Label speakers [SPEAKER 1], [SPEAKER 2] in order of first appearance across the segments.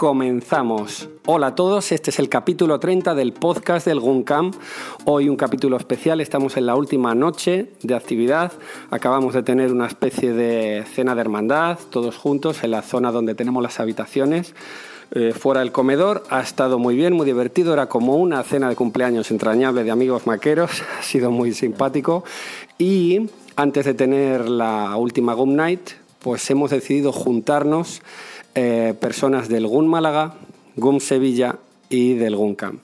[SPEAKER 1] comenzamos. Hola a todos, este es el capítulo 30 del podcast del GUNCAM. Hoy un capítulo especial, estamos en la última noche de actividad. Acabamos de tener una especie de cena de hermandad, todos juntos en la zona donde tenemos las habitaciones. Eh, fuera del comedor. Ha estado muy bien, muy divertido. Era como una cena de cumpleaños entrañable de amigos maqueros. Ha sido muy simpático. Y antes de tener la última Gum Night, pues hemos decidido juntarnos eh, personas del GUN Málaga, GUM Sevilla y del GUM Camp.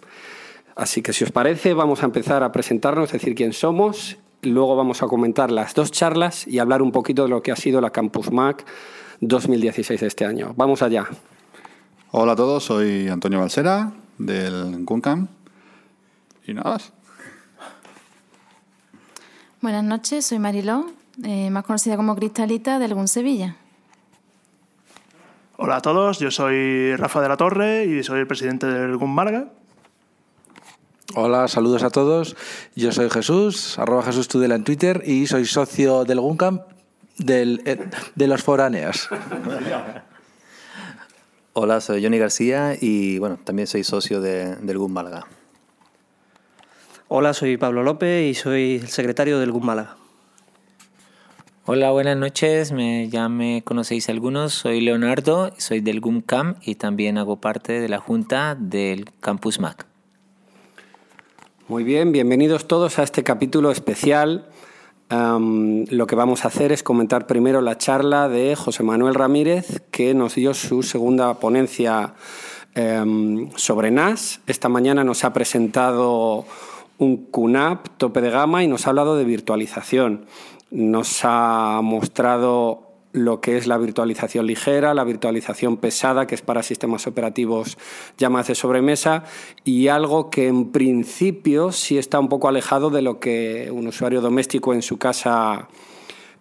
[SPEAKER 1] Así que si os parece, vamos a empezar a presentarnos, decir quién somos, luego vamos a comentar las dos charlas y hablar un poquito de lo que ha sido la Campus Mac 2016 de este año. Vamos allá.
[SPEAKER 2] Hola a todos, soy Antonio Balsera del GUNCAM y nada más.
[SPEAKER 3] Buenas noches, soy Mariló, eh, más conocida como Cristalita del GUN Sevilla.
[SPEAKER 4] Hola a todos, yo soy Rafa de la Torre y soy el presidente del GUM Málaga.
[SPEAKER 5] Hola, saludos a todos. Yo soy Jesús, arroba Jesús Tudela en Twitter y soy socio del GUNCAM del, eh, de los foráneos.
[SPEAKER 6] Hola, soy Johnny García y bueno, también soy socio de, del GUM Málaga.
[SPEAKER 7] Hola, soy Pablo López y soy el secretario del GUM Málaga.
[SPEAKER 8] Hola, buenas noches. Ya me conocéis algunos. Soy Leonardo, soy del GUMCAM y también hago parte de la junta del Campus Mac.
[SPEAKER 1] Muy bien, bienvenidos todos a este capítulo especial. Lo que vamos a hacer es comentar primero la charla de José Manuel Ramírez, que nos dio su segunda ponencia um, sobre NAS. Esta mañana nos ha presentado un QNAP tope de gama y nos ha hablado de virtualización nos ha mostrado lo que es la virtualización ligera, la virtualización pesada, que es para sistemas operativos ya más de sobremesa, y algo que en principio sí está un poco alejado de lo que un usuario doméstico en su casa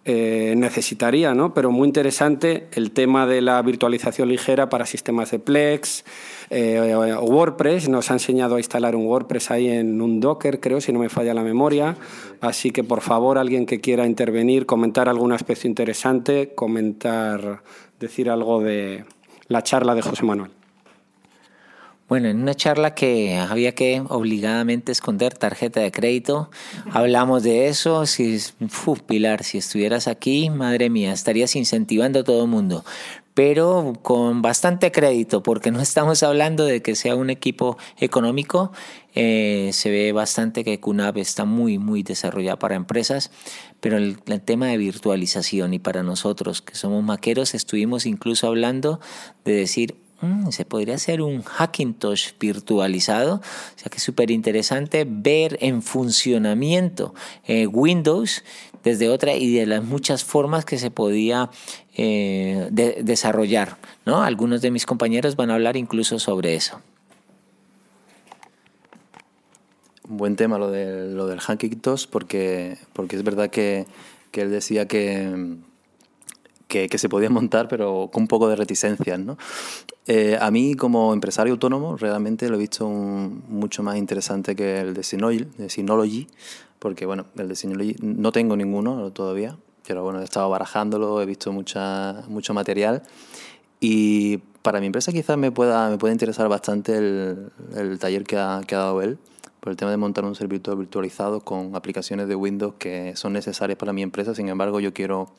[SPEAKER 1] eh, necesitaría, ¿no? Pero muy interesante el tema de la virtualización ligera para sistemas de Plex, eh, WordPress, nos ha enseñado a instalar un WordPress ahí en un Docker, creo, si no me falla la memoria. Así que, por favor, alguien que quiera intervenir, comentar algún aspecto interesante, comentar, decir algo de la charla de José Manuel.
[SPEAKER 8] Bueno, en una charla que había que obligadamente esconder tarjeta de crédito, hablamos de eso. Si, Pilar, si estuvieras aquí, madre mía, estarías incentivando a todo el mundo. Pero con bastante crédito, porque no estamos hablando de que sea un equipo económico. Eh, se ve bastante que QNAP está muy, muy desarrollada para empresas, pero el, el tema de virtualización y para nosotros que somos maqueros, estuvimos incluso hablando de decir, se podría hacer un Hackintosh virtualizado, o sea que es súper interesante ver en funcionamiento eh, Windows desde otra y de las muchas formas que se podía eh, desarrollar. ¿no? Algunos de mis compañeros van a hablar incluso sobre eso.
[SPEAKER 6] Buen tema lo, de, lo del Hackintosh porque, porque es verdad que, que él decía que que, se podía montar, pero con un poco de reticencias. ¿no? Eh, a mí, como empresario autónomo, realmente lo he visto mucho más interesante que el de Synology, de Synology, porque bueno, el de Synology no tengo ninguno todavía, pero bueno, he estado barajándolo, he visto mucha, mucho material y para mi empresa quizás me pueda, me pueda interesar bastante el, el taller que ha, que ha dado él por el tema de montar un servidor virtualizado con aplicaciones de Windows que son necesarias para mi empresa. Sin embargo, yo quiero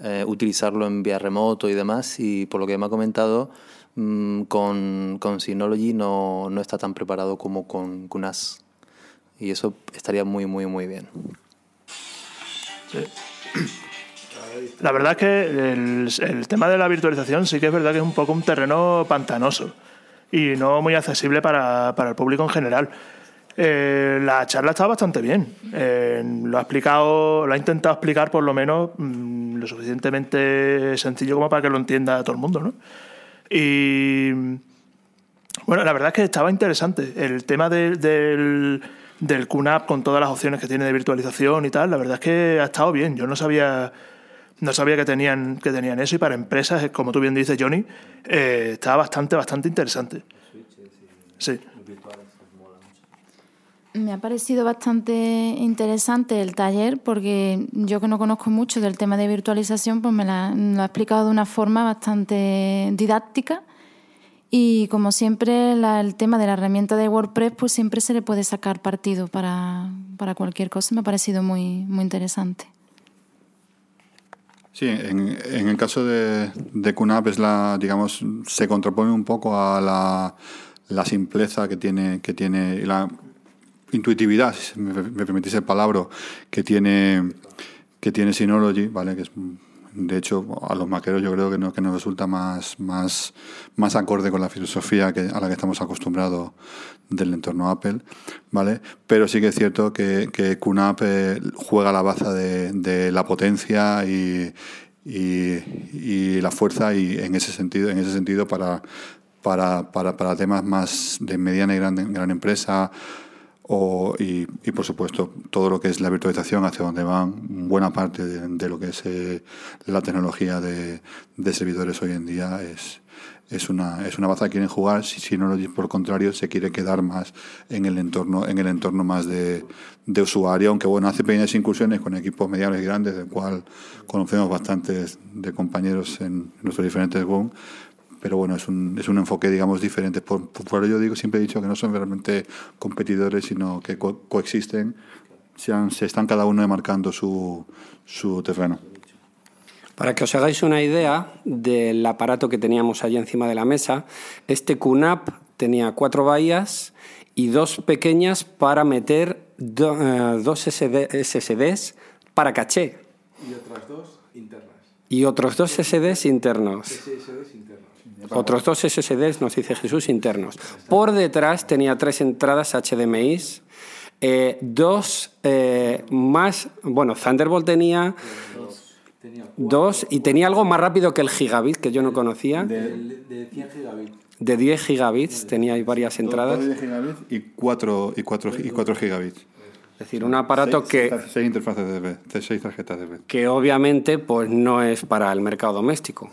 [SPEAKER 6] eh, utilizarlo en vía remoto y demás. Y por lo que me ha comentado, mm, con, con Synology no, no, está tan preparado como con QNAS. Y eso estaría muy, muy, muy bien.
[SPEAKER 4] La verdad es que el, el, tema de la virtualización sí que es verdad que es un poco un terreno pantanoso y no muy accesible para, para el público en general. Eh, la charla está bastante bien. Eh, lo ha explicado, lo ha intentado explicar por lo menos mm, lo suficientemente sencillo como para que lo entienda todo el mundo, ¿no? Y bueno, la verdad es que estaba interesante. El tema del, del QNAP con todas las opciones que tiene de virtualización y tal, la verdad es que ha estado bien. Yo no sabía no sabía que tenían, que tenían eso y para empresas, como tú bien dices, Johnny, eh, estaba bastante, bastante interesante. Sí.
[SPEAKER 3] Me ha parecido bastante interesante el taller porque yo que no conozco mucho del tema de virtualización, pues me lo ha explicado de una forma bastante didáctica Y como siempre, la- el tema de la herramienta de WordPress, pues siempre se le puede sacar partido para, para cualquier cosa. Me ha parecido muy, muy interesante.
[SPEAKER 2] Sí, en, en el caso de, de QNAP es la, digamos, se contrapone un poco a la, la simpleza que tiene, que tiene la intuitividad, si me, me permitís el palabra, que tiene, que tiene Synology, ¿vale? Que es, de hecho, a los maqueros yo creo que, no, que nos resulta más, más, más acorde con la filosofía que, a la que estamos acostumbrados del entorno Apple, ¿vale? Pero sí que es cierto que, que QNAP eh, juega la baza de, de la potencia y, y, y la fuerza y en ese sentido, en ese sentido para, para, para, para temas más de mediana y gran, gran empresa, o, y, por supuesto todo lo que es la virtualización hacia donde van buena parte de, lo que es eh, la tecnología de, de, servidores hoy en día es, es una es una baza. Que quieren jugar si, si no por contrario se quiere quedar más en el entorno en el entorno más de, de usuario. Aunque bueno hace pequeñas incursiones con equipos medianos y grandes del cual conocemos bastantes de compañeros en nuestros diferentes GUM pero bueno, es un, es un enfoque, digamos, diferente. Por, por ello digo, siempre he dicho que no son realmente competidores, sino que co coexisten, se, han, se, están cada uno demarcando su, su terreno.
[SPEAKER 1] Para que os hagáis una idea del aparato que teníamos allí encima de la mesa, este QNAP tenía cuatro bahías y dos pequeñas para meter do, uh, dos SD, SSDs para caché.
[SPEAKER 5] Y otras dos internas.
[SPEAKER 1] Y otros dos SSDs internos.
[SPEAKER 5] SSDs internos.
[SPEAKER 1] Otros dos SSDs, nos dice Jesús, internos. Por detrás tenía tres entradas HDMI, eh, dos eh, más, bueno, Thunderbolt tenía dos y tenía algo más rápido que el gigabit que yo no conocía.
[SPEAKER 5] De, de 100 gigabits.
[SPEAKER 1] De 10 gigabits, tenía ahí varias entradas.
[SPEAKER 2] De gigabits y 4, y 4, y 4 gigabits.
[SPEAKER 1] Es decir, un aparato
[SPEAKER 2] seis,
[SPEAKER 1] que...
[SPEAKER 2] Seis interfaces de seis tarjetas de
[SPEAKER 1] Que obviamente pues no es para el mercado doméstico.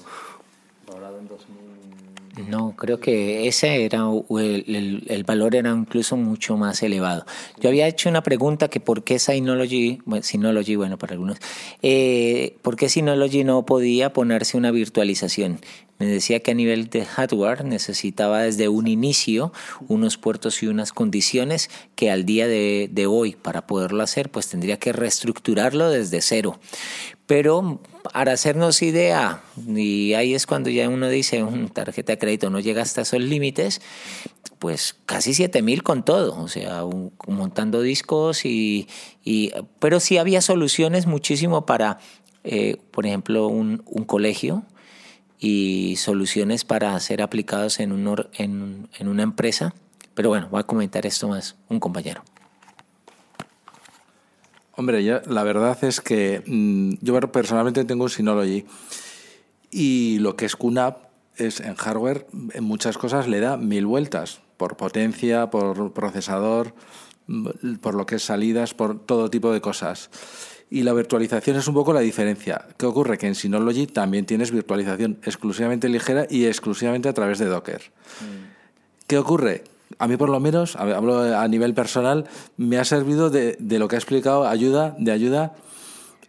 [SPEAKER 8] No, creo que ese era el, el, valor era incluso mucho más elevado. Yo había hecho una pregunta que por qué Synology, bueno, Synology, bueno, para algunos, eh, Synology no podía ponerse una virtualización. Me decía que a nivel de hardware necesitaba desde un inicio unos puertos y unas condiciones que al día de, de hoy para poderlo hacer pues tendría que reestructurarlo desde cero. Pero para hacernos idea, y ahí es cuando ya uno dice, un tarjeta de crédito no llega hasta esos límites, pues casi 7000 con todo, o sea, montando discos y, pero sí había soluciones muchísimo para, eh, por ejemplo, un, un, colegio y soluciones para ser aplicados en, un, en, en una empresa. Pero bueno, voy a comentar esto más un compañero.
[SPEAKER 5] Hombre, yo, la verdad es que mmm, yo personalmente tengo un Synology y lo que es QNAP es en hardware, en muchas cosas le da mil vueltas, por potencia, por procesador, por lo que es salidas, por todo tipo de cosas. Y la virtualización es un poco la diferencia. ¿Qué ocurre? Que en Synology también tienes virtualización exclusivamente ligera y exclusivamente a través de Docker. Mm. ¿Qué ocurre? A mí por lo menos, hablo a nivel personal, me ha servido de, lo que ha explicado ayuda, de ayuda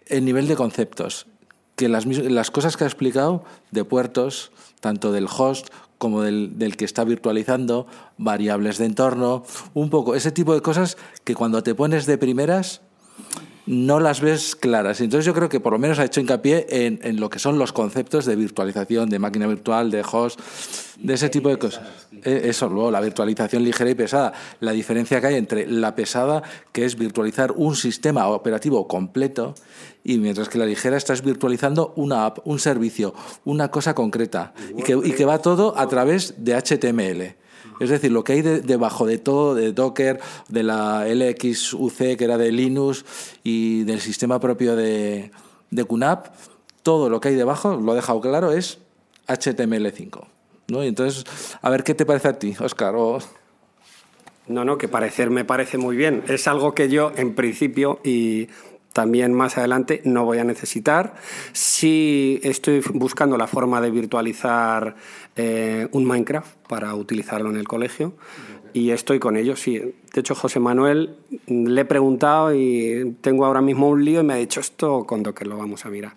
[SPEAKER 5] en nivel de conceptos. Que las, las cosas que ha explicado de puertos, tanto del host como del, del, que está virtualizando, variables de entorno, un poco, ese tipo de cosas que cuando te pones de primeras no las ves claras. Entonces yo creo que por lo menos ha hecho hincapié en, en lo que son los conceptos de virtualización, de máquina virtual, de host, de ese tipo de cosas. Eso, luego la virtualización ligera y pesada. La diferencia que hay entre la pesada, que es virtualizar un sistema operativo completo, y mientras que la ligera estás virtualizando una app, un servicio, una cosa concreta, y que, y que va todo a través de HTML. Es decir, lo que hay de, debajo de todo, de Docker, de la LXUC, que era de Linux, y del sistema propio de, de QNAP, todo lo que hay debajo, lo he dejado claro, es HTML5. ¿no? Y entonces, a ver qué te parece a ti, Oscar.
[SPEAKER 1] No, no, que parecer me parece muy bien. Es algo que yo, en principio, y también más adelante no voy a necesitar. Sí estoy buscando la forma de virtualizar eh, un Minecraft para utilizarlo en el colegio y estoy con ello, sí. De hecho, José Manuel le he preguntado y tengo ahora mismo un lío y me ha dicho esto con Docker lo vamos a mirar.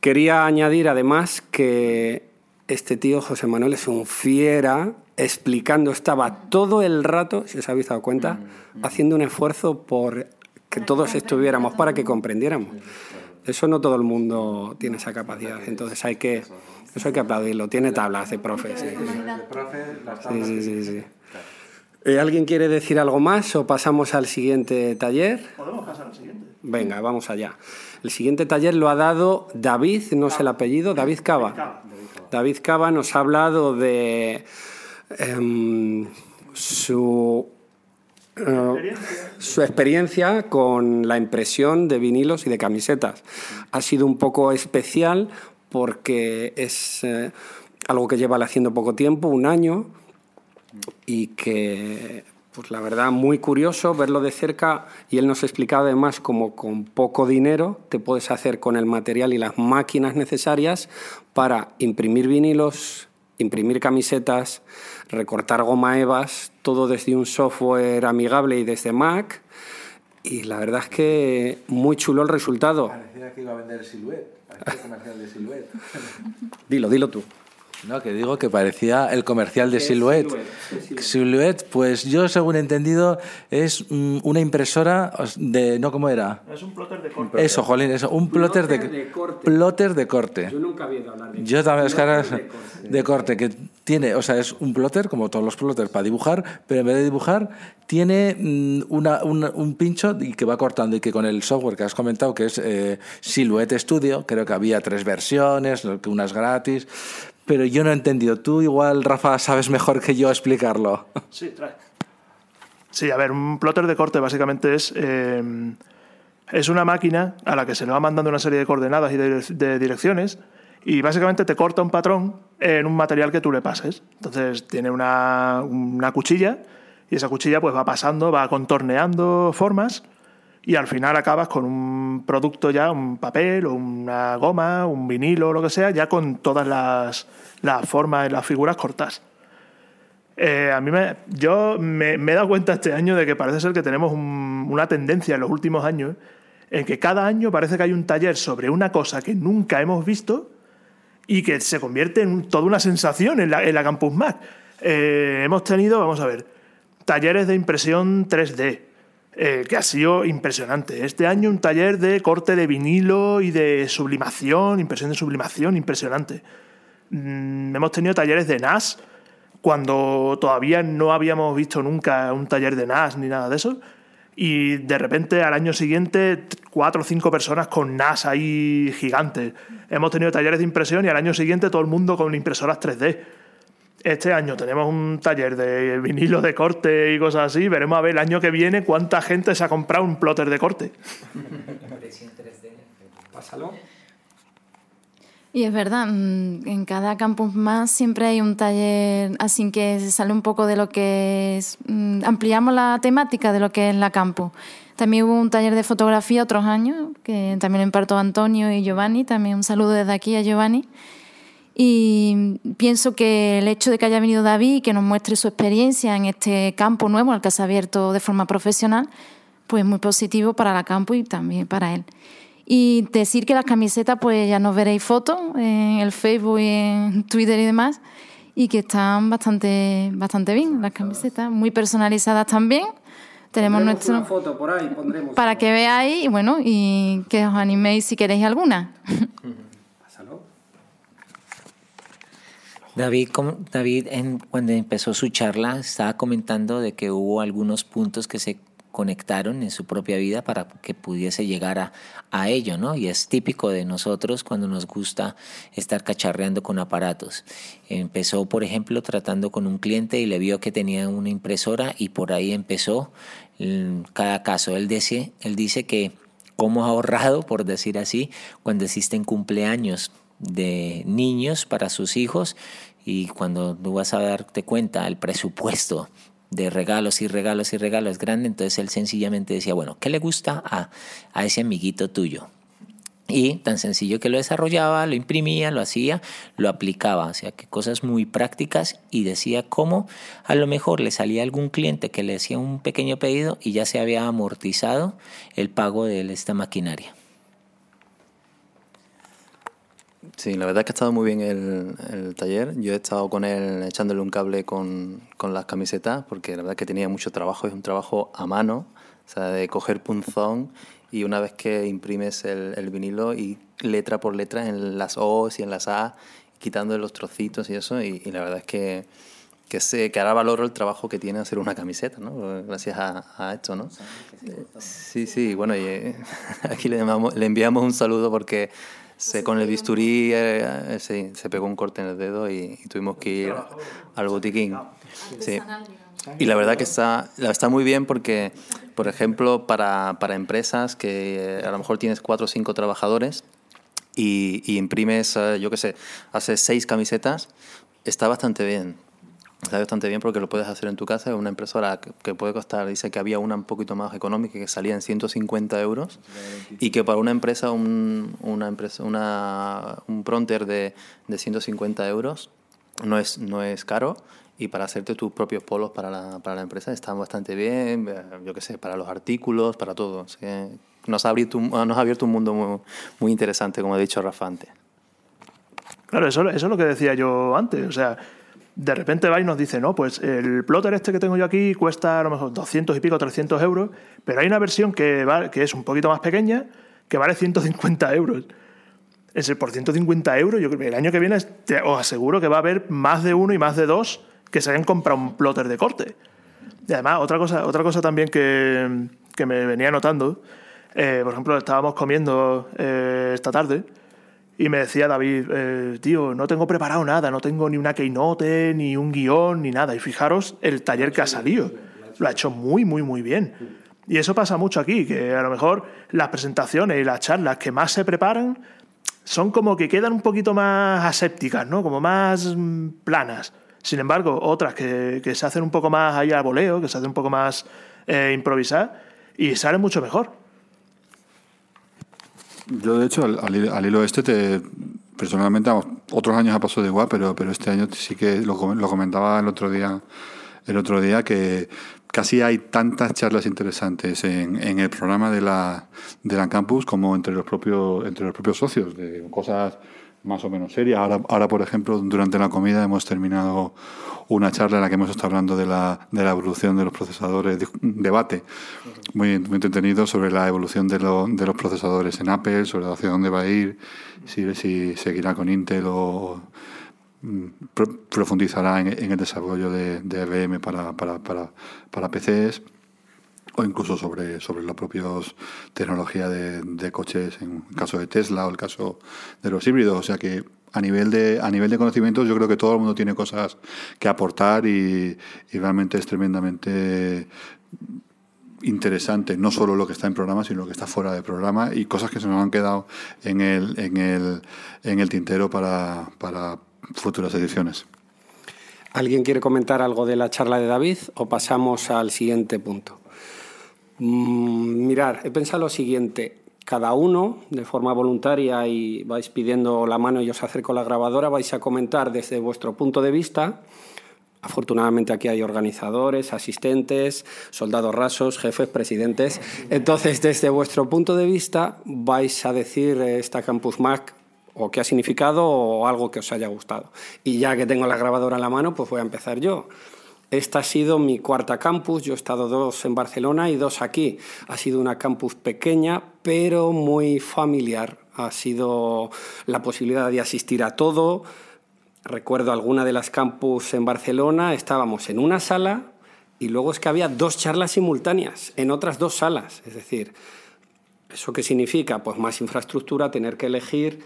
[SPEAKER 1] Quería añadir además que este tío José Manuel es un fiera explicando, estaba todo el rato, si os habéis dado cuenta, haciendo un esfuerzo por que todos estuviéramos, para que comprendiéramos. Eso no todo el mundo tiene esa capacidad, entonces hay que, eso hay que aplaudirlo. Tiene tablas de profe. Sí, sí, sí. sí, eh, ¿Alguien quiere decir algo más o pasamos al siguiente taller?
[SPEAKER 4] Podemos pasar al siguiente.
[SPEAKER 1] Venga, vamos allá. El siguiente taller lo ha dado David, no sé el apellido, David Cava. David Cava nos ha hablado de em, su, su experiencia con la impresión de vinilos y de camisetas. Ha sido un poco especial porque es eh, algo que lleva haciendo poco tiempo, un año, y que pues la verdad, muy curioso verlo de cerca y él nos explicaba además cómo con poco dinero te puedes hacer con el material y las máquinas necesarias para imprimir vinilos, imprimir camisetas, recortar goma evas, todo desde un software amigable y desde Mac. Y la verdad es que muy chulo el resultado.
[SPEAKER 5] Parecía que iba a vender Silhouette, comercial de Silhouette.
[SPEAKER 1] dilo, dilo tú.
[SPEAKER 5] No, que digo que parecía el comercial de Silhouette. Silhouette, pues yo según he entendido es mm, una impresora de no cómo era.
[SPEAKER 4] Es un plotter de corte.
[SPEAKER 5] Eso, jolín, eso, un plotter, de,
[SPEAKER 1] de corte.
[SPEAKER 5] plotter de corte.
[SPEAKER 1] Yo nunca había oído hablar de
[SPEAKER 5] Yo también es que ahora
[SPEAKER 1] Plotter
[SPEAKER 5] es
[SPEAKER 1] de corte.
[SPEAKER 5] de corte que tiene, o sea, es un plotter como todos los plotters para dibujar, pero en vez de dibujar tiene mm, una, una- un pincho y que va cortando y que con el software que has comentado que es eh, Silhouette Studio, creo que había tres versiones, unas gratis, pero yo no he entendido. Tú igual, Rafa, sabes mejor que yo explicarlo.
[SPEAKER 4] Sí, trae. Sí, a ver, un plotter de corte básicamente es, eh, es una máquina a la que se le va mandando una serie de coordenadas y de, de direcciones y básicamente te corta un patrón en un material que tú le pases. Entonces tiene una, una cuchilla y esa cuchilla pues va pasando, va contorneando formas y al final acabas con un producto ya, un papel o una goma, un vinilo o lo que sea, ya con todas las, las formas y las figuras cortas. Eh, a mí me, yo me, he dado cuenta este año de que parece ser que tenemos un- una tendencia en los últimos años en que cada año parece que hay un taller sobre una cosa que nunca hemos visto y que se convierte en toda una sensación en la, en la Campus Mac. Eh, hemos tenido, vamos a ver, talleres de impresión 3D, eh, que ha sido impresionante. Este año un taller de corte de vinilo y de sublimación, impresión de sublimación, impresionante. Mm, hemos tenido talleres de NAS, cuando todavía no habíamos visto nunca un taller de NAS ni nada de eso. Y de repente al año siguiente, cuatro o cinco personas con NAS ahí gigantes. Hemos tenido talleres de impresión y al año siguiente todo el mundo con impresoras 3D. Este año tenemos un taller de vinilo de corte y cosas así. Veremos a ver el año que viene cuánta gente se ha comprado un plotter de corte.
[SPEAKER 1] Pásalo.
[SPEAKER 3] Y es verdad, mm, en cada campus más siempre hay un taller, así que se sale un poco de lo que es, mm, ampliamos la temática de lo que es la campus. También hubo un taller de fotografía otros años, que también lo impartió Antonio y Giovanni, también un saludo desde aquí a Giovanni. Y pienso que el hecho de que haya venido David y que nos muestre su experiencia en este campo nuevo al que se ha abierto de forma profesional, pues muy positivo para la campo y también para él. Y decir que las camisetas, pues ya nos veréis fotos en el Facebook y en Twitter y demás, y que están bastante, bastante bien las camisetas, muy personalizadas también. Tenemos
[SPEAKER 1] Pondremos
[SPEAKER 3] nuestro...
[SPEAKER 1] una foto por ahí, pondremos.
[SPEAKER 3] Para que veáis, y bueno, y que os animéis si queréis alguna.
[SPEAKER 1] Pásalo.
[SPEAKER 8] David, en- cuando empezó su charla estaba comentando de que hubo algunos puntos que se conectaron en su propia vida para que pudiese llegar a, a ello, ¿no? Y es típico de nosotros cuando nos gusta estar cacharreando con aparatos. Empezó, por ejemplo, tratando con un cliente y le vio que tenía una impresora y por ahí empezó cada caso. Él dice, él dice que cómo ha ahorrado, por decir así, cuando existen cumpleaños de niños para sus hijos y cuando tú vas a darte cuenta el presupuesto de regalos y regalos y regalos grande, entonces él sencillamente decía, bueno, ¿qué le gusta a, a ese amiguito tuyo? Y tan sencillo que lo desarrollaba, lo imprimía, lo hacía, lo aplicaba, o sea que cosas muy prácticas y decía cómo a lo mejor le salía algún cliente que le hacía un pequeño pedido y ya se había amortizado el pago de esta maquinaria.
[SPEAKER 6] Sí, la verdad es que ha estado muy bien el, el taller. Yo he estado con él echándole un cable con, con las camisetas, porque la verdad es que tenía mucho trabajo, es un trabajo a mano, o sea, de coger punzón y una vez que imprimes el, el vinilo y letra por letra en las O's y en las A, quitando los trocitos y eso, y, y la verdad es que, que, sé, que ahora valoro el trabajo que tiene hacer una camiseta, ¿no? Gracias a, a esto, ¿no? Sí, sí, bueno, y, eh, aquí le, llamamos- le enviamos un saludo porque se, con el bisturí eh, eh, se, se pegó un corte en el dedo y, y tuvimos que ir al botiquín. Sí. Y la verdad que está, está muy bien porque, por ejemplo, para, para empresas que eh, a lo mejor tienes cuatro o cinco trabajadores y, y imprimes, eh, yo qué sé, haces seis camisetas, está bastante bien. Está bastante bien porque lo puedes hacer en tu casa. Es una impresora que, puede costar, dice que había una un poquito más económica que salía en 150 euros y que para una empresa, un, una empresa una, un pronter de, de 150 euros no es, no es caro y para hacerte tus propios polos para la, para la empresa están bastante bien, eh, yo qué sé, para los artículos, para todo. Nos, ha abierto, nos ha abierto un mundo muy, muy interesante, como ha dicho Rafa antes.
[SPEAKER 4] Claro, eso, eso es lo que decía yo antes. O sea, de repente va y nos dice, no, pues el plotter este que tengo yo aquí cuesta a lo mejor 200 y pico, 300 euros, pero hay una versión que, que es un poquito más pequeña que vale 150 euros. Es por 150 euros, yo el año que viene te- os aseguro que va a haber más de uno y más de dos que se hayan comprado un plotter de corte. Y además, otra cosa, otra cosa también que, que me venía notando, eh, por ejemplo, estábamos comiendo eh, esta tarde y me decía David, eh, tío, no tengo preparado nada, no tengo ni una keynote, ni un guion, ni nada. Y fijaros el taller que ha salido. Lo ha hecho muy, muy, muy bien. Y eso pasa mucho aquí, que a lo mejor las presentaciones y las charlas que más se preparan son como que quedan un poquito más asépticas, ¿no? Como más mm, planas. Sin embargo, otras que, que se hacen un poco más ahí a voleo, que se hacen un poco más eh, improvisar y salen mucho mejor.
[SPEAKER 2] Yo, de hecho, al, al hilo- este, te, personalmente, otros años ha pasado de igual, pero, pero este año sí que lo, lo comentaba el otro día, el otro día que casi hay tantas charlas interesantes en, en el programa de la, de la campus como entre los propios, entre los propios socios, de cosas más o menos serias. Ahora, ahora, por ejemplo, durante la comida hemos terminado una charla en la que hemos estado hablando de la, de la evolución de los procesadores, debate muy, muy entretenido sobre la evolución de, lo- de los procesadores en Apple, sobre hacia dónde va a ir, si, si seguirá con Intel o mm, pro- profundizará en, en el desarrollo de, de IBM para, para, para, para PCs o incluso sobre, sobre la propia tecnología de, de coches en el caso de Tesla o el caso de los híbridos. O sea que a nivel de, a nivel de conocimientos yo creo que todo el mundo tiene cosas que aportar y, y realmente es tremendamente interesante, no solo lo que está en programa, sino lo que está fuera de programa y cosas que se nos han quedado en el, en el, en el tintero para, para futuras ediciones.
[SPEAKER 1] ¿Alguien quiere comentar algo de la charla de David o pasamos al siguiente punto? Mm, mirar, he pensado lo siguiente. Cada uno, de forma voluntaria, y vais pidiendo la mano y os acerco la grabadora, vais a comentar desde vuestro punto de vista. Afortunadamente aquí hay organizadores, asistentes, soldados rasos, jefes, presidentes. Entonces, desde vuestro punto de vista, vais a decir eh, esta Campus Mac o qué ha significado o algo que os haya gustado. Y ya que tengo la grabadora en la mano, pues voy a empezar yo. Esta ha sido mi cuarta campus, yo he estado dos en Barcelona y dos aquí. Ha sido una campus pequeña, pero muy familiar. Ha sido la posibilidad de asistir a todo. Recuerdo alguna de las campus en Barcelona, estábamos en una sala y luego es que había dos charlas simultáneas en otras dos salas. Es decir, ¿Eso qué significa? Pues más infraestructura, tener que elegir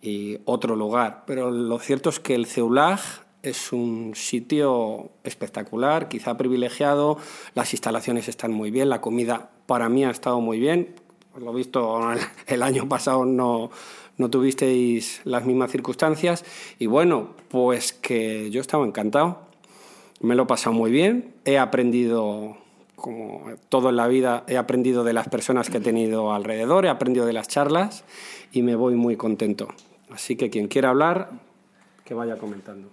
[SPEAKER 1] y otro lugar. Pero lo cierto es que el CEULAG es un sitio espectacular, quizá privilegiado, las instalaciones están muy bien, la comida para mí ha estado muy bien. Por lo visto, el año pasado no, no tuvisteis las mismas circunstancias. Y bueno, pues que yo estaba encantado. Me lo he pasado muy bien, he aprendido como todo en la vida, he aprendido de las personas que he tenido alrededor, he aprendido de las charlas y me voy muy contento. Así que quien quiera hablar, que vaya comentando.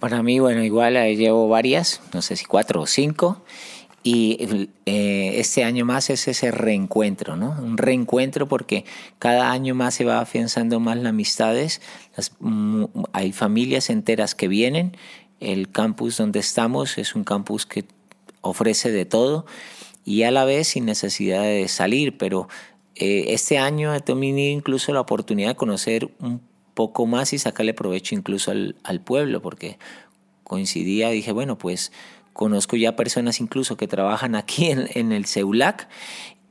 [SPEAKER 8] Para mí, bueno, igual llevo varias, no sé si cuatro o cinco. Y eh, este año más es ese reencuentro, ¿no? Un reencuentro porque cada año más se va afianzando más las amistades. Mm, hay familias enteras que vienen. El campus donde estamos es un campus que ofrece de todo y a la vez sin necesidad de salir, pero eh, este año he tenido incluso la oportunidad de conocer un poco más y sacarle provecho incluso al, al pueblo, porque coincidía, dije, bueno, pues Conozco ya personas incluso que trabajan aquí en, el CEULAC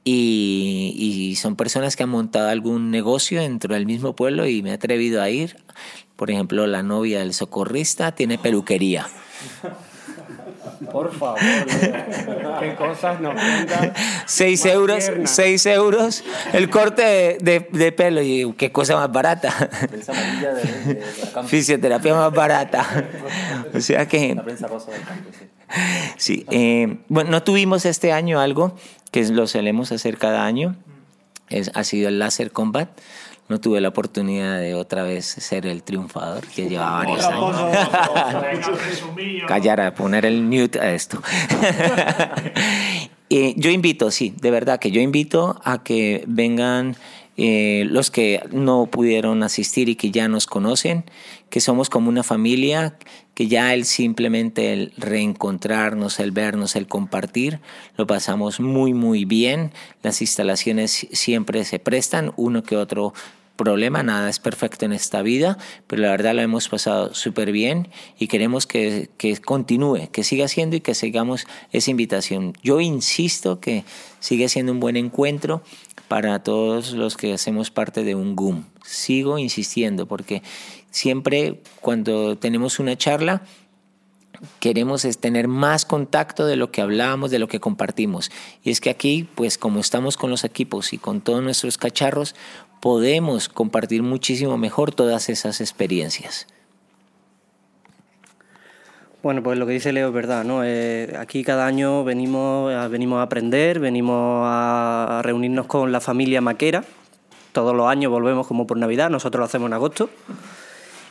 [SPEAKER 8] y, son personas que han montado algún negocio dentro del mismo pueblo y me he atrevido a ir. Por ejemplo, la novia del socorrista tiene peluquería.
[SPEAKER 1] Por favor, qué cosas nos cuentan.
[SPEAKER 8] Seis euros, seis euros el corte de, pelo y qué cosa más barata. Fisioterapia más barata. O sea que. sí. Eh, bueno, no tuvimos este año algo que lo solemos hacer cada año. Es, ha sido el Láser Combat no tuve la oportunidad de otra vez ser el triunfador que llevaba varios años. Callar, a poner el mute a esto. yo invito, sí, de verdad que yo invito a que vengan eh, los que no pudieron asistir y que ya nos conocen, que somos como una familia, que ya el simplemente el reencontrarnos, el vernos, el compartir, lo pasamos muy muy bien. Las instalaciones siempre se prestan, uno que otro problema, nada es perfecto en esta vida, pero la verdad lo hemos pasado súper bien y queremos que, que, continúe, que siga siendo y que sigamos esa invitación. Yo insisto que sigue siendo un buen encuentro para todos los que hacemos parte de un GUM. Sigo insistiendo porque siempre cuando tenemos una charla, queremos es tener más contacto de lo que hablamos, de lo que compartimos. Y es que aquí, pues como estamos con los equipos y con todos nuestros cacharros, podemos compartir muchísimo mejor todas esas experiencias.
[SPEAKER 7] Bueno, pues lo que dice Leo es verdad, ¿no? Eh, aquí cada año venimos, venimos a aprender, venimos a reunirnos con la familia maquera. Todos los años volvemos como por Navidad, nosotros lo hacemos en agosto.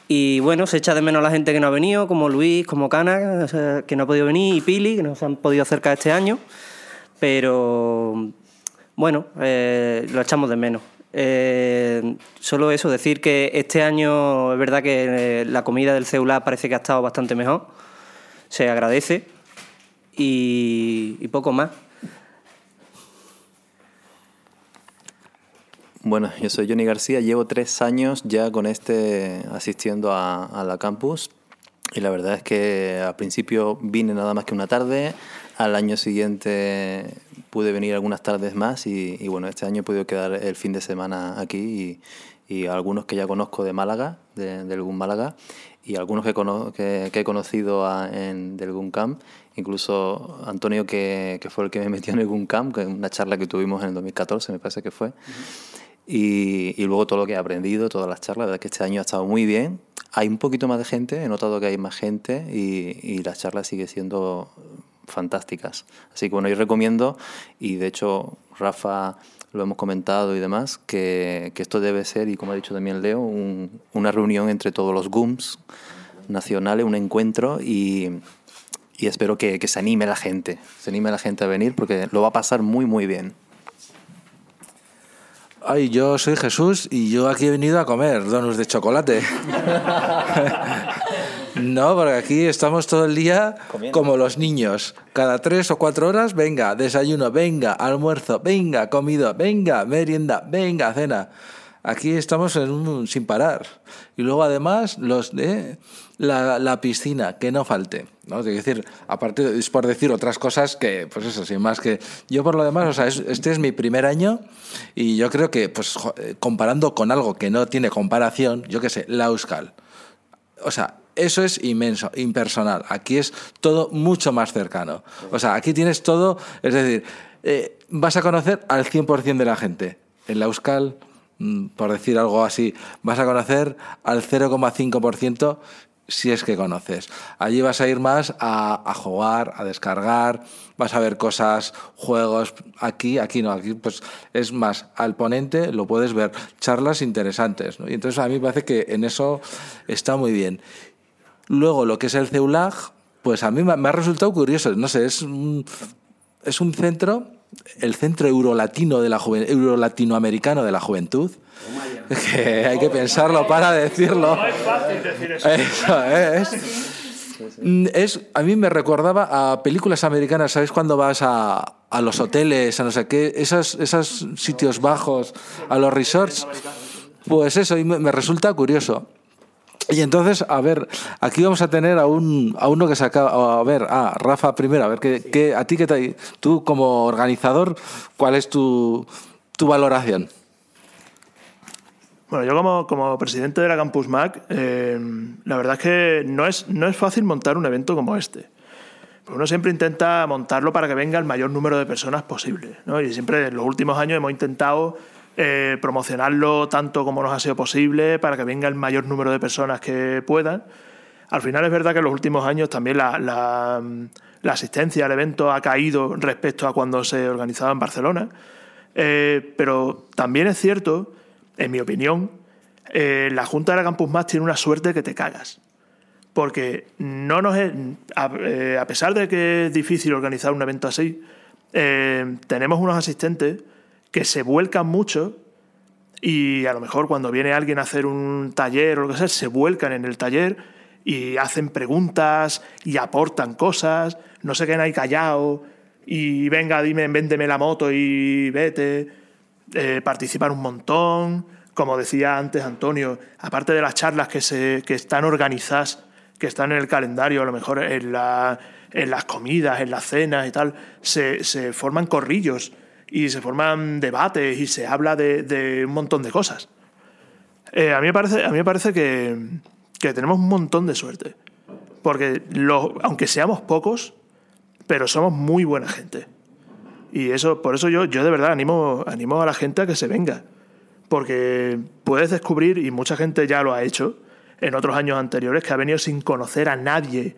[SPEAKER 7] Y bueno, se echa de menos a la gente que no ha venido, como Luis, como Cana, que no ha podido venir, y Pili, que no se han podido acercar este año. Pero bueno, eh, lo echamos de menos. Eh, solo eso, decir que este año es verdad que eh, la comida del celular parece que ha estado bastante mejor, se agradece y, poco más.
[SPEAKER 6] Bueno, yo soy Johnny García, llevo tres años ya con este asistiendo a, a la campus. Y la verdad es que al principio vine nada más que una tarde, al año siguiente pude venir algunas tardes más y, bueno, este año he podido quedar el fin de semana aquí y, algunos que ya conozco de Málaga, de, del GUN Málaga, y algunos que, que, he conocido en, del GUN Camp, incluso Antonio que, que, fue el que me metió en el GUN Camp, que una charla que tuvimos en el 2014 me parece que fue. Y, y, luego todo lo que he aprendido, todas las charlas, la verdad que este año ha estado muy bien. Hay un poquito más de gente, he notado que hay más gente y, y la charla sigue siendo fantásticas. Así que bueno, yo recomiendo, y de hecho Rafa lo hemos comentado y demás, que, que esto debe ser, y como ha dicho también Leo, una reunión entre todos los GUMS nacionales, un encuentro y, y espero que, que, se anime la gente, se anime la gente a venir porque lo va a pasar muy, muy bien.
[SPEAKER 5] Ay, yo soy Jesús y yo aquí he venido a comer donuts de chocolate. No, porque aquí estamos todo el día como los niños. Cada tres o cuatro horas, venga, desayuno, venga, almuerzo, venga, comido, venga, merienda, venga, cena. Aquí estamos en un, sin parar. Y luego además los de la, la piscina, que no falte. ¿no? Es decir, aparte es por decir otras cosas que, pues eso, sin más que... Yo por lo demás, o sea, este es mi primer año y yo creo que, pues comparando con algo que no tiene comparación, yo qué sé, la Euskal. O sea, eso es inmenso, impersonal. Aquí es todo mucho más cercano. O sea, aquí tienes todo, es decir, eh, vas a conocer al 100% de la gente. En la Euskal, por decir algo así, vas a conocer al 0,5% si es que conoces. Allí vas a ir más a, jugar, a descargar, vas a ver cosas, juegos. Aquí, aquí no, aquí pues es más al ponente, lo puedes ver, charlas interesantes. Y entonces a mí me parece que en eso está muy bien. Luego, lo que es el CEULAG, pues a mí me ha resultado curioso. No sé, es es un centro, el centro eurolatino de la eurolatinoamericano de la juventud. Que hay que pensarlo para decirlo.
[SPEAKER 4] No es fácil decir eso.
[SPEAKER 5] Eso es. Es. A mí me recordaba a películas americanas, ¿sabes? Cuando vas a, a los hoteles, a no sé qué, esos, esos sitios bajos, a los resorts. Pues eso, y me, me resulta curioso. Y entonces, a ver, aquí vamos a tener a, un, a uno que se acaba. A ver, a Rafa primero, a ver, ¿qué, qué- a ti qué te. Tú, como organizador, ¿cuál es tu, tu valoración?
[SPEAKER 4] Bueno, yo como, como presidente de la Campus Mac, eh, la verdad es que no es, no es fácil montar un evento como este. Uno siempre intenta montarlo para que venga el mayor número de personas posible. ¿no? Y siempre en los últimos años hemos intentado eh, promocionarlo tanto como nos ha sido posible para que venga el mayor número de personas que puedan. Al final es verdad que en los últimos años también la, la- asistencia al evento ha caído respecto a cuando se organizaba en Barcelona. Eh, pero también es cierto, en mi opinión, eh, la Junta de la Campus Más tiene una suerte que te cagas. Porque no nos es- a, a pesar de que es difícil organizar un evento así, tenemos unos asistentes que se vuelcan mucho y a lo mejor cuando viene alguien a hacer un taller o lo que sea, se vuelcan en el taller y hacen preguntas y aportan cosas, no se quedan ahí callados y venga, dime, véndeme la moto y vete, eh, participan un montón, como decía antes Antonio, aparte de las charlas que, se, que están organizadas, que están en el calendario, a lo mejor en, la- en las comidas, en las cenas y tal, se, se forman corrillos y se forman debates y se habla de, un montón de cosas. Eh, a mí me parece, a mí me parece que, que tenemos un montón de suerte. Porque aunque seamos pocos, pero somos muy buena gente. Y eso, por eso yo, yo de verdad animo, animo a la gente a que se venga. Porque puedes descubrir, y mucha gente ya lo ha hecho en otros años anteriores, que ha venido sin conocer a nadie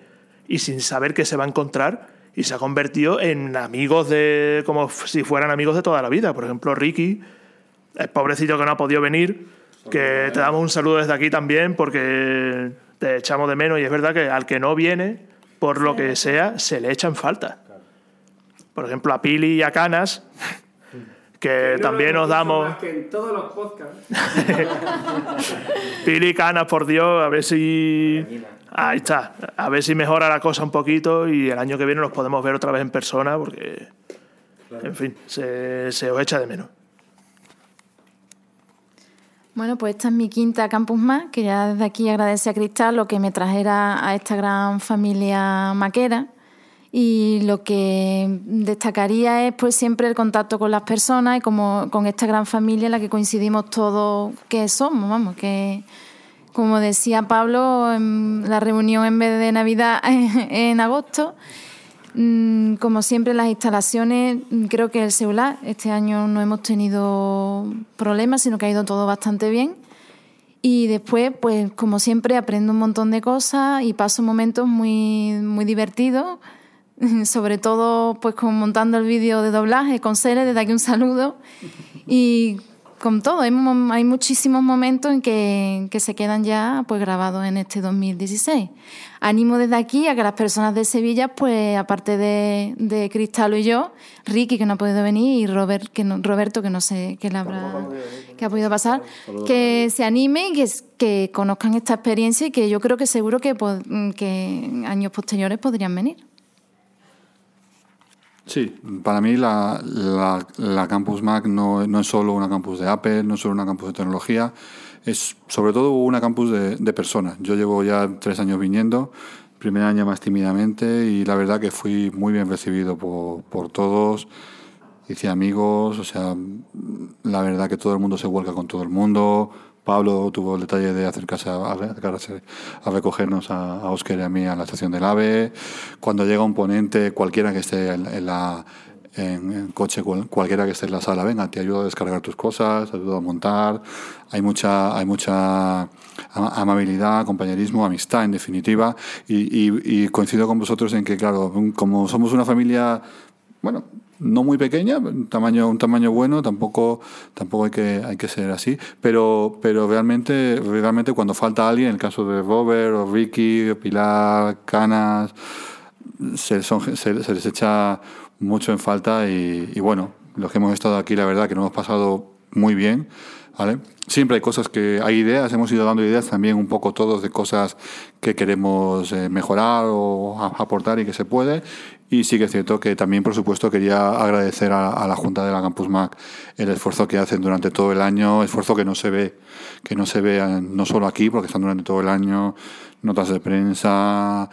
[SPEAKER 4] y sin saber qué se va a encontrar y se ha convertido en amigos de. como si fueran amigos de toda la vida. Por ejemplo, Ricky, el pobrecito que no ha podido venir, que te damos un saludo desde aquí también porque te echamos de menos y es verdad que al que no viene, por lo que sea, se le echa en falta. Por ejemplo, a Pili y a Canas, que también nos damos...
[SPEAKER 1] en todos los podcasts.
[SPEAKER 4] Pili y Canas, por Dios, a ver si... Ahí está, a ver si mejora la cosa un poquito y el año que viene nos podemos ver otra vez en persona porque, en fin, se, se os echa de menos.
[SPEAKER 3] Bueno, pues esta es mi quinta Campus Más, que ya desde aquí agradece a Cristal lo que me trajera a esta gran familia maquera. Y lo que destacaría es pues siempre el contacto con las personas y como con esta gran familia en la que coincidimos todos que somos, vamos, que como decía Pablo, en la reunión en vez de Navidad en agosto. Mm, Como siempre, las instalaciones, mm, creo que el celular, este año no hemos tenido problemas, sino que ha ido todo bastante bien. Y después, pues como siempre, aprendo un montón de cosas y paso momentos muy, muy divertidos, sobre todo pues con montando el vídeo de doblaje con Cele, desde aquí un saludo. Y con todo, hay, mo- hay muchísimos momentos en que, que se quedan ya pues grabados en este 2016. Animo desde aquí a que las personas de Sevilla, pues aparte de, de Cristalo y yo, Ricky que no ha podido venir y Robert, que no- Roberto que no sé qué le habrá que ha podido pasar, que se animen y que, que conozcan esta experiencia y que yo creo que seguro que, en años posteriores podrían venir.
[SPEAKER 2] Sí, para mí la, la, la Campus Mac no, no es solo una campus de Apple, no es solo una campus de tecnología, es sobre todo una campus de, de personas. Yo llevo ya tres años viniendo, primer año más tímidamente y la verdad que fui muy bien recibido por, por todos, hice amigos, o sea, la verdad que todo el mundo se vuelca con todo el mundo. Pablo tuvo el detalle de acercarse a, a- recogernos a, Oscar y a mí a la estación del AVE. Cuando llega un ponente, cualquiera que esté en, en la coche, cual- cualquiera que esté en la sala, venga, te ayudo a descargar tus cosas, te ayudo a montar. Hay mucha, hay mucha ama- amabilidad, compañerismo, amistad, en definitiva. Y coincido con vosotros en que, claro, como somos una familia bueno, no muy pequeña, un tamaño, un tamaño bueno, tampoco, tampoco hay que, hay que ser así, pero, pero realmente, realmente cuando falta alguien, en el caso de Robert o Ricky, Pilar, Canas, se, son- se les echa mucho en falta y, y bueno, los que hemos estado aquí, la verdad que nos hemos pasado muy bien. ¿Vale? Siempre hay cosas que hay ideas, hemos ido dando ideas también un poco todos de cosas que queremos eh, mejorar o aportar y que se puede. Y sí que es cierto que también, por supuesto, quería agradecer a, a la Junta de la Campus Mac el esfuerzo que hacen durante todo el año, esfuerzo que no se ve, que no se ve eh, no solo aquí, porque están durante todo el año, notas de prensa,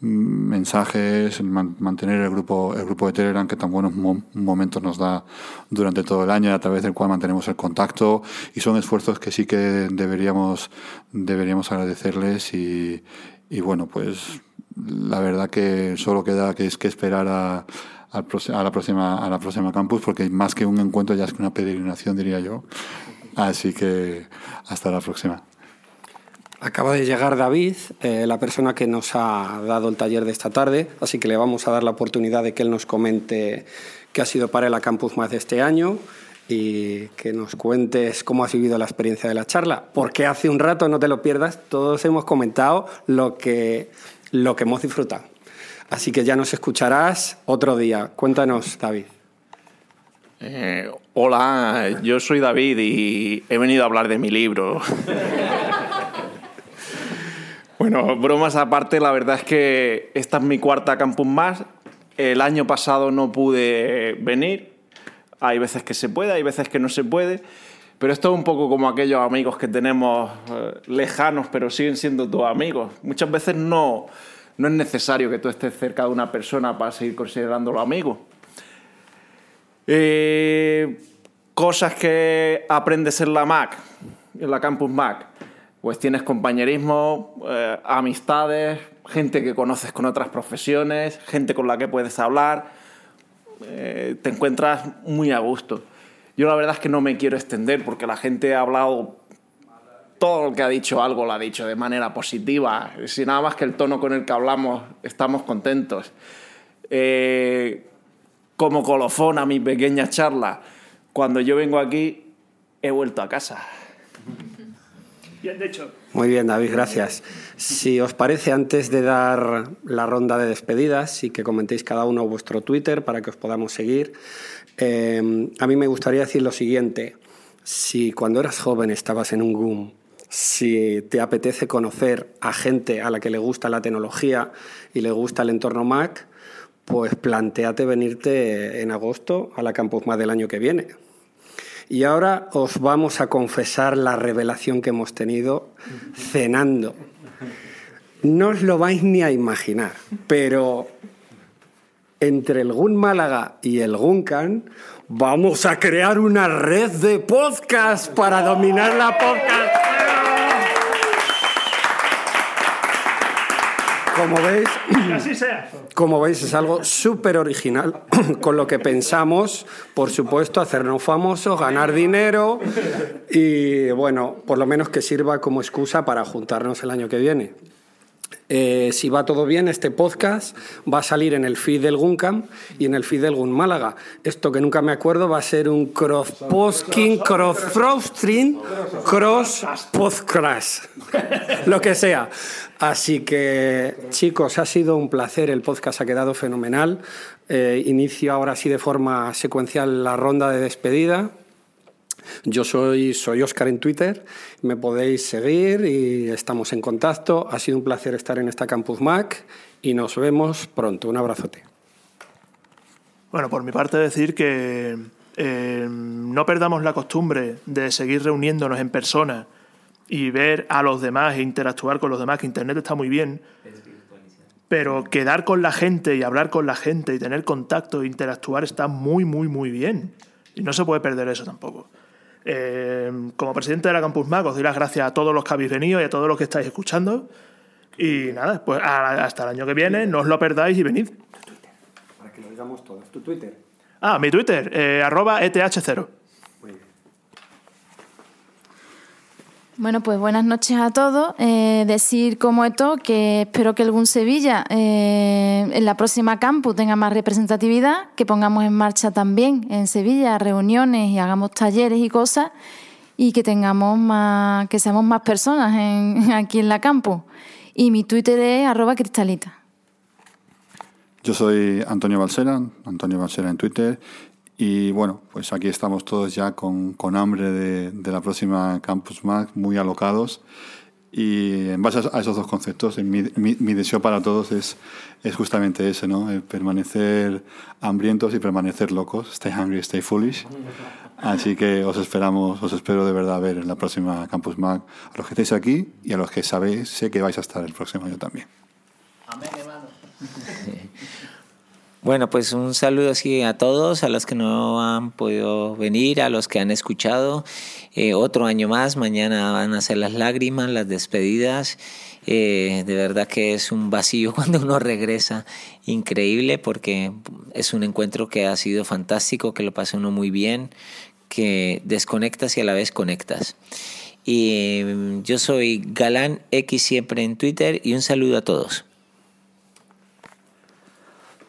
[SPEAKER 2] mensajes, mantener el grupo, el grupo de Telegram que tan buenos mo- momentos nos da durante todo el año, a través del cual mantenemos el contacto. Y son esfuerzos que sí que deberíamos, deberíamos agradecerles y, bueno, pues la verdad que solo queda que es que esperar a, a la próxima a la próxima campus porque más que un encuentro ya es que una peregrinación diría yo. Así que hasta la próxima
[SPEAKER 1] Acaba de llegar David, eh, la persona que nos ha dado el taller de esta tarde, así que le vamos a dar la oportunidad de que él nos comente qué ha sido para la Campus Más de este año y que nos cuentes cómo has vivido la experiencia de la charla, porque hace un rato, no te lo pierdas, todos hemos comentado lo que, lo que hemos disfrutado. Así que ya nos escucharás otro día. Cuéntanos, David.
[SPEAKER 9] Eh, hola, yo soy David y he venido a hablar de mi libro. bueno, bromas aparte, la verdad es que esta es mi cuarta campus más. El año pasado no pude venir. Hay veces que se puede, hay veces que no se puede. Pero esto es un poco como aquellos amigos que tenemos eh, lejanos, pero siguen siendo tus amigos. Muchas veces no, no es necesario que tú estés cerca de una persona para seguir considerándolo amigo. Eh, cosas que aprendes en la Mac, en la Campus Mac. Pues tienes compañerismo, eh, amistades, gente que conoces con otras profesiones, gente con la que puedes hablar. eh, te encuentras muy a gusto. Yo la verdad es que no me quiero extender porque la gente ha hablado todo lo que ha dicho algo lo ha dicho de manera positiva. Si nada más que el tono con el que hablamos estamos contentos. Eh, como colofón a mi pequeña charla, cuando yo vengo aquí he vuelto a casa.
[SPEAKER 4] Bien, de hecho,
[SPEAKER 1] Muy bien, David, gracias. Si os parece, antes de dar la ronda de despedidas y que comentéis cada uno vuestro Twitter para que os podamos seguir, eh, a mí me gustaría decir lo siguiente. Si cuando eras joven estabas en un GUM, si te apetece conocer a gente a la que le gusta la tecnología y le gusta el entorno Mac, pues planteate venirte en agosto a la Campus Mac del año que viene. Y ahora os vamos a confesar la revelación que hemos tenido cenando. No os lo vais ni a imaginar, pero entre el GUN Málaga y el GUNCAN vamos a crear una red de podcast para dominar la podcast. Como veis,
[SPEAKER 4] que así sea.
[SPEAKER 1] como veis, es algo súper original, con lo que pensamos, por supuesto, hacernos famosos, ganar dinero y, bueno, por lo menos que sirva como excusa para juntarnos el año que viene. Eh, si va todo bien, este podcast va a salir en el feed del Guncam y en el feed del Gun Málaga. Esto que nunca me acuerdo va a ser un cross posting, cross throwstring, cross podcast, lo que sea. Así que, chicos, ha sido un placer. El podcast ha quedado fenomenal. Eh, inicio ahora sí de forma secuencial la ronda de despedida. Yo soy, soy Oscar en Twitter, me podéis seguir y estamos en contacto. Ha sido un placer estar en esta Campus Mac y nos vemos pronto. Un abrazote.
[SPEAKER 4] Bueno, por mi parte decir que eh, no perdamos la costumbre de seguir reuniéndonos en persona y ver a los demás e interactuar con los demás, que Internet está muy bien, pero quedar con la gente y hablar con la gente y tener contacto e interactuar está muy, muy, muy bien. Y no se puede perder eso tampoco. Eh, como presidente de la Campus Mac, os doy las gracias a todos los que habéis venido y a todos los que estáis escuchando. Y nada, pues hasta el año que viene, no os lo perdáis y venid.
[SPEAKER 1] Para que lo digamos todos. ¿Tu Twitter?
[SPEAKER 4] Ah, mi Twitter, eh, arroba ETH0.
[SPEAKER 3] Bueno, pues buenas noches a todos. Eh, decir como esto que espero que algún Sevilla eh, en la próxima campus tenga más representatividad, que pongamos en marcha también en Sevilla reuniones y hagamos talleres y cosas y que tengamos más, que seamos más personas en- aquí en la campus. Y mi Twitter es arroba cristalita.
[SPEAKER 2] Yo soy Antonio Balsera, Antonio Balsera en Twitter. Y bueno, pues aquí estamos todos ya con, con hambre de, de, la próxima Campus Mac, muy alocados. Y en base a esos dos conceptos, mi, mi, mi deseo para todos es, es justamente ese, ¿no? El permanecer hambrientos y permanecer locos. Stay hungry, stay foolish. Así que os esperamos, os espero de verdad ver en la próxima Campus Mac a los que estáis aquí y a los que sabéis, sé que vais a estar el próximo año también.
[SPEAKER 8] Amén, hermano. Bueno, pues un saludo así a todos, a los que no han podido venir, a los que han escuchado. Eh, otro año más, mañana van a ser las lágrimas, las despedidas. Eh, de verdad que es un vacío cuando uno regresa, increíble, porque es un encuentro que ha sido fantástico, que lo pasa uno muy bien, que desconectas y a la vez conectas. Y mm, yo soy Galán X siempre en Twitter y un saludo a todos.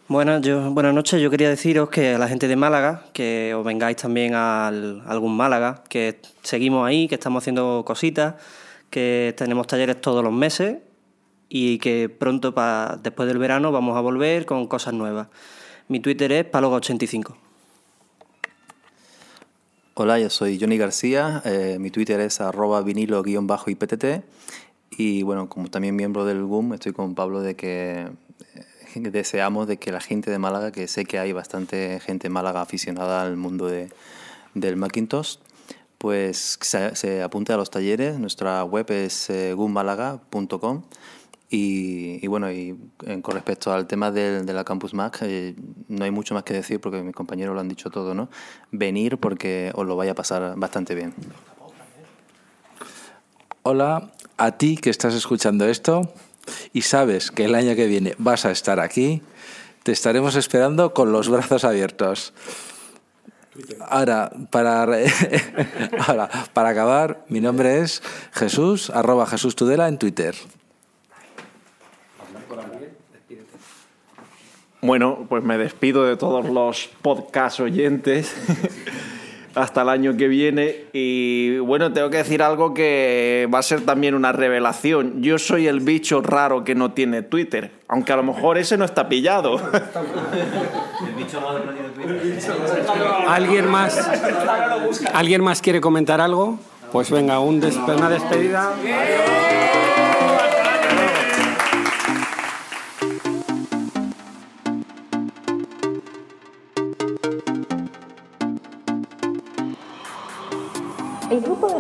[SPEAKER 7] Buenas, yo, buenas noches. Yo quería deciros que a la gente de Málaga, que os vengáis también al, a algún Málaga, que seguimos ahí, que estamos haciendo cositas, que tenemos talleres todos los meses y que pronto, después del verano, vamos a volver con cosas nuevas. Mi Twitter es paloga85.
[SPEAKER 6] Hola, yo soy Johnny García, eh, mi Twitter es arroba vinilo-ipt y bueno, como también miembro del GUM, estoy con Pablo de que eh, deseamos de que la gente de Málaga, que sé que hay bastante gente en Málaga aficionada al mundo de, del Macintosh, pues se, apunte a los talleres. Nuestra web es eh, y, bueno, y con respecto al tema de, de la Campus Mac, eh, no hay mucho más que decir porque mis compañeros lo han dicho todo, ¿no? Venir porque os lo vaya a pasar bastante bien.
[SPEAKER 5] Hola, a ti que estás escuchando esto y sabes que el año que viene vas a estar aquí, te estaremos esperando con los brazos abiertos. Ahora para, ahora, para acabar, mi nombre es Jesús, arroba Jesús Tudela en Twitter.
[SPEAKER 9] Bueno, pues me despido de todos los podcast oyentes hasta el año que viene y bueno, tengo que decir algo que va a ser también una revelación. Yo soy el bicho raro que no tiene Twitter, aunque a lo mejor ese no está pillado.
[SPEAKER 1] El bicho raro no tiene Twitter. ¿Alguien más? ¿Alguien más quiere comentar algo? Pues venga, un des una despedida.